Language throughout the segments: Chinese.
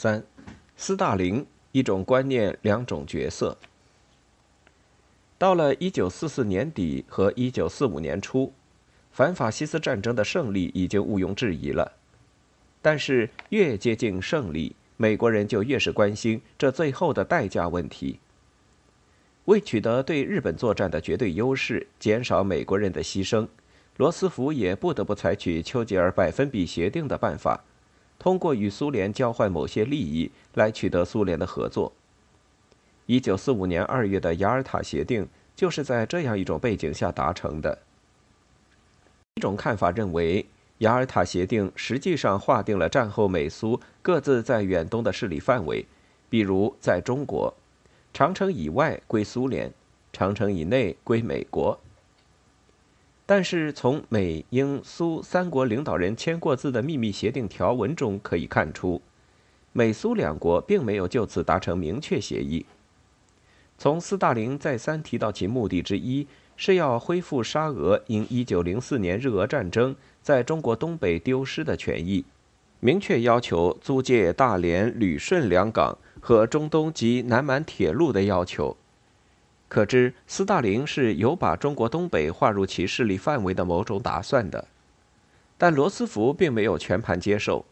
三，斯大林一种观念，两种角色。到了一九四四年底和一九四五年初，反法西斯战争的胜利已经毋庸置疑了。但是越接近胜利，美国人就越是关心这最后的代价问题。为取得对日本作战的绝对优势，减少美国人的牺牲，罗斯福也不得不采取丘吉尔百分比协定的办法。通过与苏联交换某些利益来取得苏联的合作。一九四五年二月的雅尔塔协定就是在这样一种背景下达成的。一种看法认为，雅尔塔协定实际上划定了战后美苏各自在远东的势力范围，比如在中国，长城以外归苏联，长城以内归美国。但是，从美、英、苏三国领导人签过字的秘密协定条文中可以看出，美苏两国并没有就此达成明确协议。从斯大林再三提到其目的之一是要恢复沙俄因1904年日俄战争在中国东北丢失的权益，明确要求租借大连、旅顺两港和中东及南满铁路的要求。可知，斯大林是有把中国东北划入其势力范围的某种打算的，但罗斯福并没有全盘接受。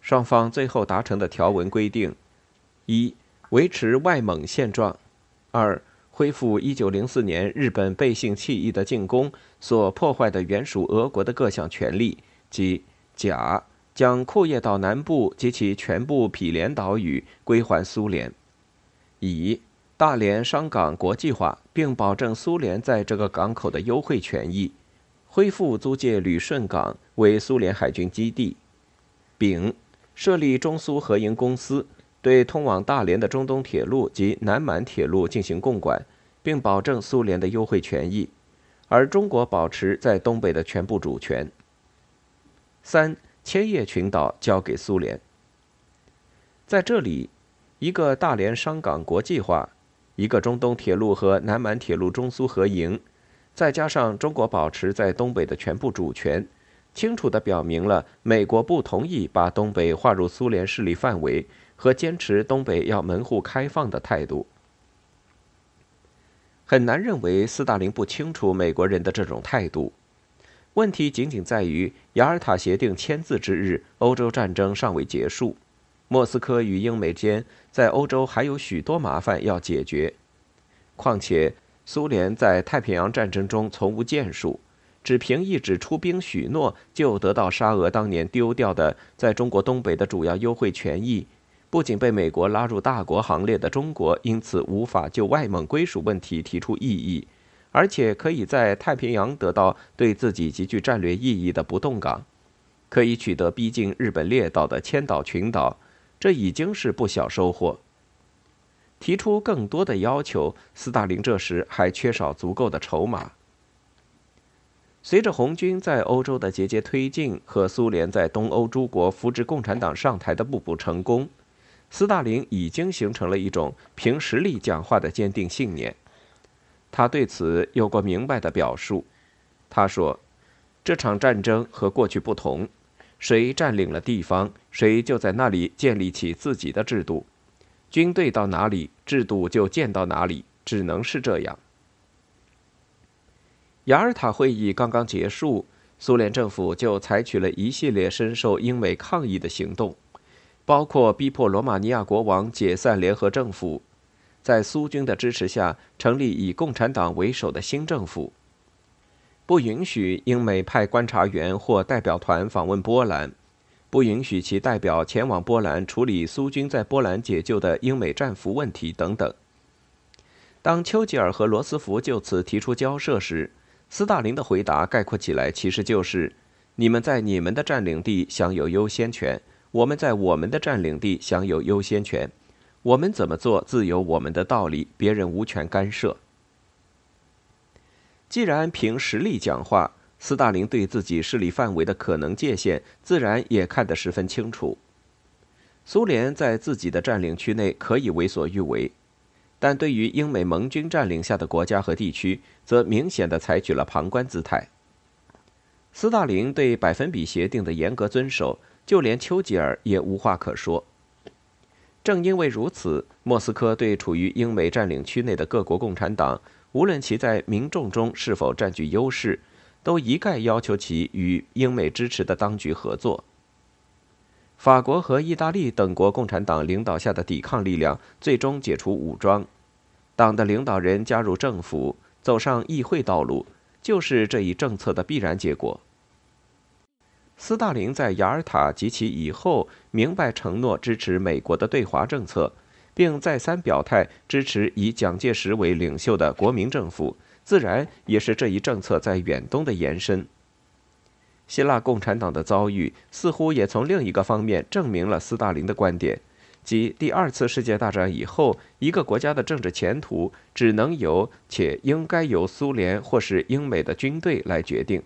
双方最后达成的条文规定：一、维持外蒙现状；二、恢复1904年日本背信弃义的进攻所破坏的原属俄国的各项权利，即甲将库页岛南部及其全部毗连岛屿归还苏联；乙。大连商港国际化，并保证苏联在这个港口的优惠权益，恢复租借旅顺港为苏联海军基地。丙，设立中苏合营公司，对通往大连的中东铁路及南满铁路进行共管，并保证苏联的优惠权益，而中国保持在东北的全部主权。三，千叶群岛交给苏联。在这里，一个大连商港国际化。一个中东铁路和南满铁路中苏合营，再加上中国保持在东北的全部主权，清楚地表明了美国不同意把东北划入苏联势力范围和坚持东北要门户开放的态度。很难认为斯大林不清楚美国人的这种态度。问题仅仅在于雅尔塔协定签字之日，欧洲战争尚未结束。莫斯科与英美间在欧洲还有许多麻烦要解决，况且苏联在太平洋战争中从无建树，只凭一纸出兵许诺就得到沙俄当年丢掉的在中国东北的主要优惠权益，不仅被美国拉入大国行列的中国因此无法就外蒙归属问题提出异议，而且可以在太平洋得到对自己极具战略意义的不动港，可以取得逼近日本列岛的千岛群岛。这已经是不小收获。提出更多的要求，斯大林这时还缺少足够的筹码。随着红军在欧洲的节节推进和苏联在东欧诸国扶植共产党上台的步步成功，斯大林已经形成了一种凭实力讲话的坚定信念。他对此有过明白的表述。他说：“这场战争和过去不同。”谁占领了地方，谁就在那里建立起自己的制度。军队到哪里，制度就建到哪里，只能是这样。雅尔塔会议刚刚结束，苏联政府就采取了一系列深受英美抗议的行动，包括逼迫罗马尼亚国王解散联合政府，在苏军的支持下成立以共产党为首的新政府。不允许英美派观察员或代表团访问波兰，不允许其代表前往波兰处理苏军在波兰解救的英美战俘问题等等。当丘吉尔和罗斯福就此提出交涉时，斯大林的回答概括起来其实就是：“你们在你们的占领地享有优先权，我们在我们的占领地享有优先权。我们怎么做自有我们的道理，别人无权干涉。”既然凭实力讲话，斯大林对自己势力范围的可能界限自然也看得十分清楚。苏联在自己的占领区内可以为所欲为，但对于英美盟军占领下的国家和地区，则明显的采取了旁观姿态。斯大林对百分比协定的严格遵守，就连丘吉尔也无话可说。正因为如此，莫斯科对处于英美占领区内的各国共产党，无论其在民众中是否占据优势，都一概要求其与英美支持的当局合作。法国和意大利等国共产党领导下的抵抗力量最终解除武装，党的领导人加入政府，走上议会道路，就是这一政策的必然结果。斯大林在雅尔塔及其以后明白承诺支持美国的对华政策，并再三表态支持以蒋介石为领袖的国民政府，自然也是这一政策在远东的延伸。希腊共产党的遭遇似乎也从另一个方面证明了斯大林的观点，即第二次世界大战以后，一个国家的政治前途只能由且应该由苏联或是英美的军队来决定。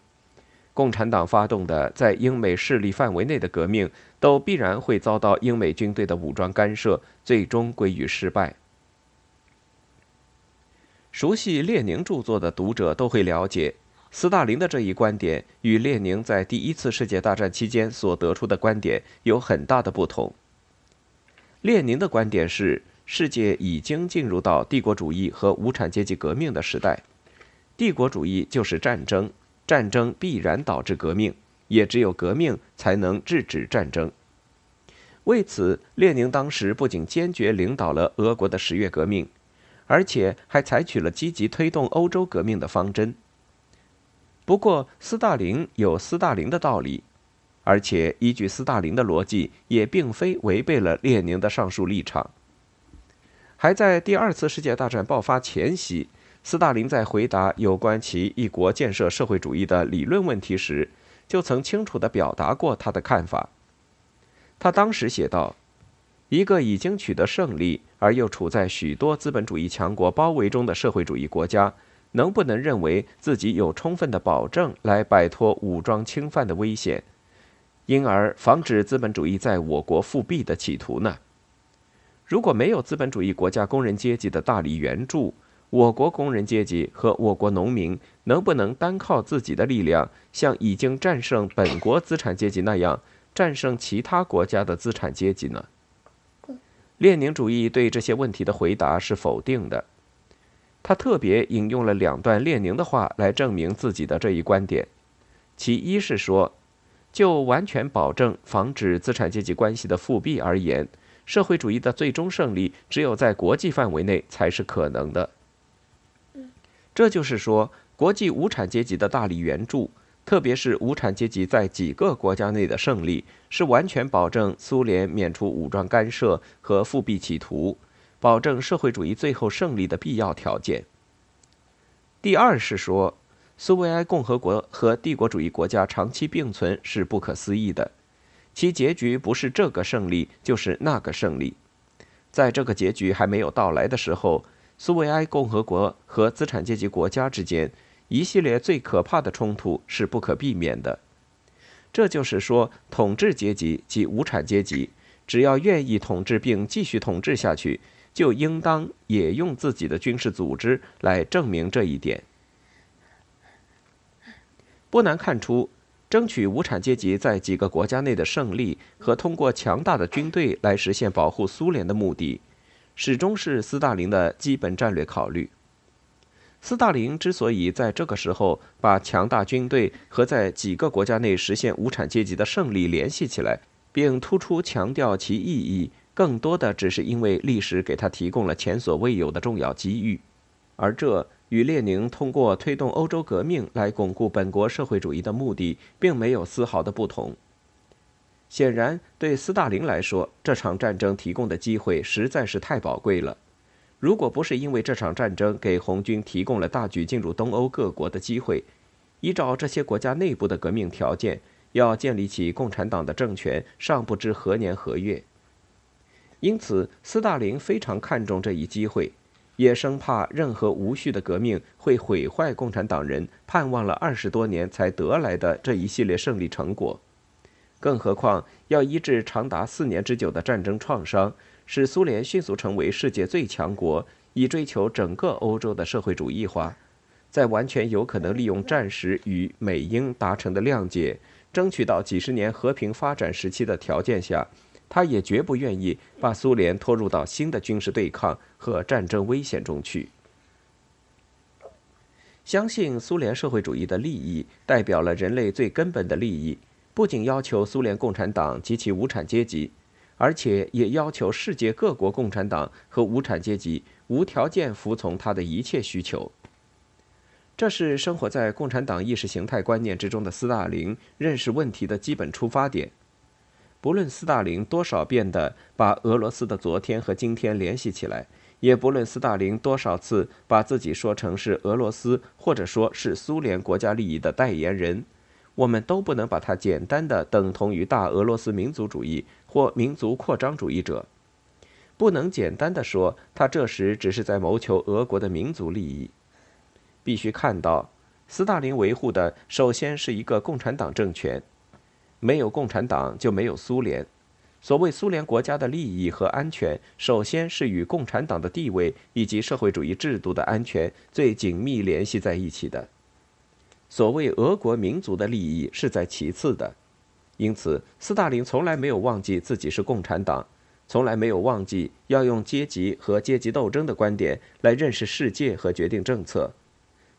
共产党发动的在英美势力范围内的革命，都必然会遭到英美军队的武装干涉，最终归于失败。熟悉列宁著作的读者都会了解，斯大林的这一观点与列宁在第一次世界大战期间所得出的观点有很大的不同。列宁的观点是，世界已经进入到帝国主义和无产阶级革命的时代，帝国主义就是战争。战争必然导致革命，也只有革命才能制止战争。为此，列宁当时不仅坚决领导了俄国的十月革命，而且还采取了积极推动欧洲革命的方针。不过，斯大林有斯大林的道理，而且依据斯大林的逻辑，也并非违背了列宁的上述立场。还在第二次世界大战爆发前夕。斯大林在回答有关其一国建设社会主义的理论问题时，就曾清楚地表达过他的看法。他当时写道：“一个已经取得胜利而又处在许多资本主义强国包围中的社会主义国家，能不能认为自己有充分的保证来摆脱武装侵犯的危险，因而防止资本主义在我国复辟的企图呢？如果没有资本主义国家工人阶级的大力援助，”我国工人阶级和我国农民能不能单靠自己的力量，像已经战胜本国资产阶级那样战胜其他国家的资产阶级呢？列宁主义对这些问题的回答是否定的。他特别引用了两段列宁的话来证明自己的这一观点。其一是说，就完全保证防止资产阶级关系的复辟而言，社会主义的最终胜利只有在国际范围内才是可能的。这就是说，国际无产阶级的大力援助，特别是无产阶级在几个国家内的胜利，是完全保证苏联免除武装干涉和复辟企图，保证社会主义最后胜利的必要条件。第二是说，苏维埃共和国和帝国主义国家长期并存是不可思议的，其结局不是这个胜利，就是那个胜利。在这个结局还没有到来的时候。苏维埃共和国和资产阶级国家之间一系列最可怕的冲突是不可避免的。这就是说，统治阶级及无产阶级只要愿意统治并继续统治下去，就应当也用自己的军事组织来证明这一点。不难看出，争取无产阶级在几个国家内的胜利和通过强大的军队来实现保护苏联的目的。始终是斯大林的基本战略考虑。斯大林之所以在这个时候把强大军队和在几个国家内实现无产阶级的胜利联系起来，并突出强调其意义，更多的只是因为历史给他提供了前所未有的重要机遇，而这与列宁通过推动欧洲革命来巩固本国社会主义的目的，并没有丝毫的不同。显然，对斯大林来说，这场战争提供的机会实在是太宝贵了。如果不是因为这场战争给红军提供了大举进入东欧各国的机会，依照这些国家内部的革命条件，要建立起共产党的政权，尚不知何年何月。因此，斯大林非常看重这一机会，也生怕任何无序的革命会毁坏共产党人盼望了二十多年才得来的这一系列胜利成果。更何况要医治长达四年之久的战争创伤，使苏联迅速成为世界最强国，以追求整个欧洲的社会主义化，在完全有可能利用战时与美英达成的谅解，争取到几十年和平发展时期的条件下，他也绝不愿意把苏联拖入到新的军事对抗和战争危险中去。相信苏联社会主义的利益代表了人类最根本的利益，不仅要求苏联共产党及其无产阶级，而且也要求世界各国共产党和无产阶级无条件服从他的一切需求。这是生活在共产党意识形态观念之中的斯大林认识问题的基本出发点。不论斯大林多少遍的把俄罗斯的昨天和今天联系起来。也不论斯大林多少次把自己说成是俄罗斯或者说是苏联国家利益的代言人，我们都不能把它简单的等同于大俄罗斯民族主义或民族扩张主义者，不能简单的说他这时只是在谋求俄国的民族利益。必须看到，斯大林维护的首先是一个共产党政权，没有共产党就没有苏联。所谓苏联国家的利益和安全，首先是与共产党的地位以及社会主义制度的安全最紧密联系在一起的。所谓俄国民族的利益是在其次的。因此，斯大林从来没有忘记自己是共产党，从来没有忘记要用阶级和阶级斗争的观点来认识世界和决定政策，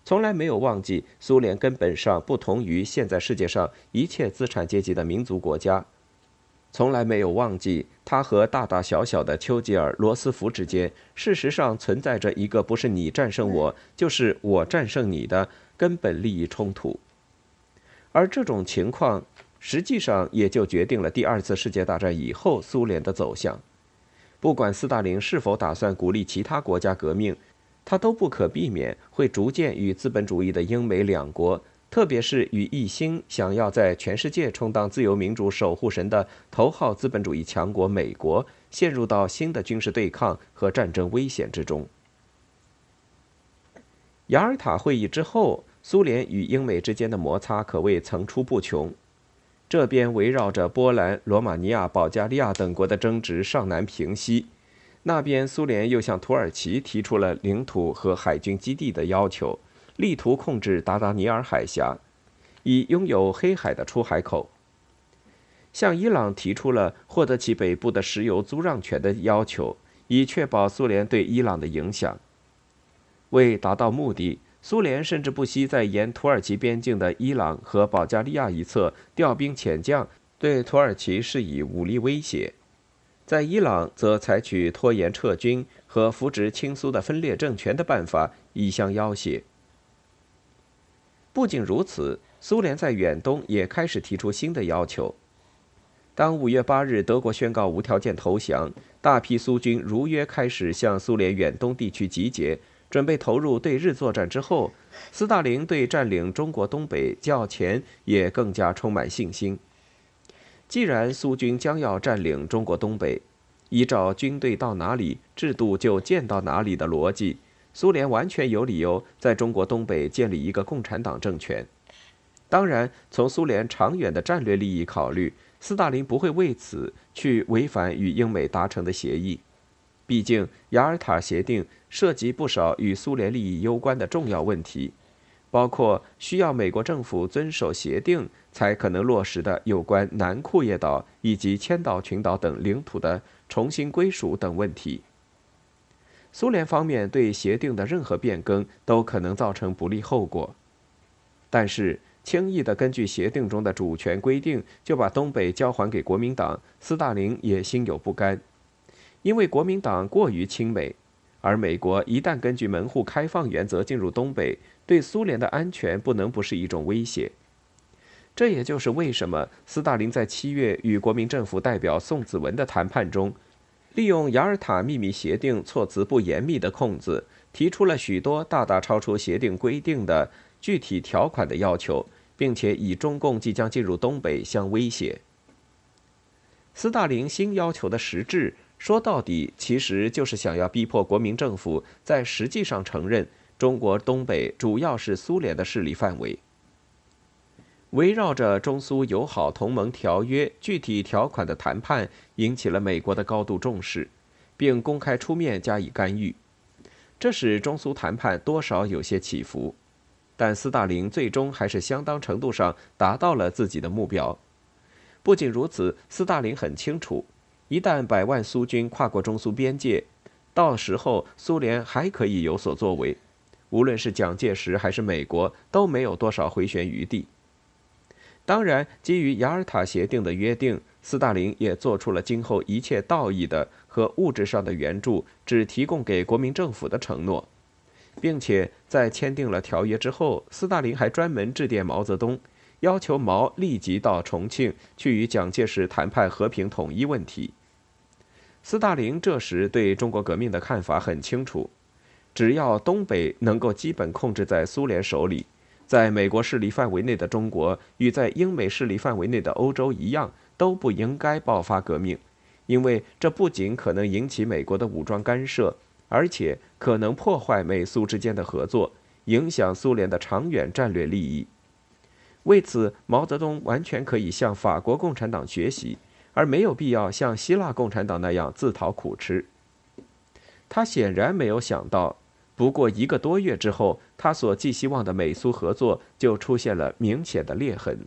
从来没有忘记苏联根本上不同于现在世界上一切资产阶级的民族国家。从来没有忘记，他和大大小小的丘吉尔、罗斯福之间，事实上存在着一个不是你战胜我，就是我战胜你的根本利益冲突。而这种情况，实际上也就决定了第二次世界大战以后苏联的走向。不管斯大林是否打算鼓励其他国家革命，他都不可避免会逐渐与资本主义的英美两国。特别是与一心想要在全世界充当自由民主守护神的头号资本主义强国美国，陷入到新的军事对抗和战争危险之中。雅尔塔会议之后，苏联与英美之间的摩擦可谓层出不穷。这边围绕着波兰、罗马尼亚、保加利亚等国的争执尚难平息，那边苏联又向土耳其提出了领土和海军基地的要求。力图控制达达尼尔海峡，以拥有黑海的出海口。向伊朗提出了获得其北部的石油租让权的要求，以确保苏联对伊朗的影响。为达到目的，苏联甚至不惜在沿土耳其边境的伊朗和保加利亚一侧调兵遣将，对土耳其施以武力威胁；在伊朗，则采取拖延撤军和扶植亲苏的分裂政权的办法，以相要挟。不仅如此，苏联在远东也开始提出新的要求。当五月八日德国宣告无条件投降，大批苏军如约开始向苏联远东地区集结，准备投入对日作战之后，斯大林对占领中国东北较前也更加充满信心。既然苏军将要占领中国东北，依照军队到哪里，制度就建到哪里的逻辑。苏联完全有理由在中国东北建立一个共产党政权。当然，从苏联长远的战略利益考虑，斯大林不会为此去违反与英美达成的协议。毕竟，雅尔塔协定涉及不少与苏联利益攸关的重要问题，包括需要美国政府遵守协定才可能落实的有关南库页岛以及千岛群岛等领土的重新归属等问题。苏联方面对协定的任何变更都可能造成不利后果，但是轻易的根据协定中的主权规定就把东北交还给国民党，斯大林也心有不甘，因为国民党过于亲美，而美国一旦根据门户开放原则进入东北，对苏联的安全不能不是一种威胁。这也就是为什么斯大林在七月与国民政府代表宋子文的谈判中。利用雅尔塔秘密协定措辞不严密的空子，提出了许多大大超出协定规定的具体条款的要求，并且以中共即将进入东北相威胁。斯大林新要求的实质，说到底其实就是想要逼迫国民政府在实际上承认中国东北主要是苏联的势力范围。围绕着中苏友好同盟条约具体条款的谈判引起了美国的高度重视，并公开出面加以干预，这使中苏谈判多少有些起伏，但斯大林最终还是相当程度上达到了自己的目标。不仅如此，斯大林很清楚，一旦百万苏军跨过中苏边界，到时候苏联还可以有所作为。无论是蒋介石还是美国，都没有多少回旋余地。当然，基于雅尔塔协定的约定，斯大林也做出了今后一切道义的和物质上的援助只提供给国民政府的承诺，并且在签订了条约之后，斯大林还专门致电毛泽东，要求毛立即到重庆去与蒋介石谈判和平统一问题。斯大林这时对中国革命的看法很清楚。只要东北能够基本控制在苏联手里，在美国势力范围内的中国与在英美势力范围内的欧洲一样，都不应该爆发革命，因为这不仅可能引起美国的武装干涉，而且可能破坏美苏之间的合作，影响苏联的长远战略利益。为此，毛泽东完全可以向法国共产党学习，而没有必要像希腊共产党那样自讨苦吃。他显然没有想到。不过一个多月之后，他所寄希望的美苏合作就出现了明显的裂痕。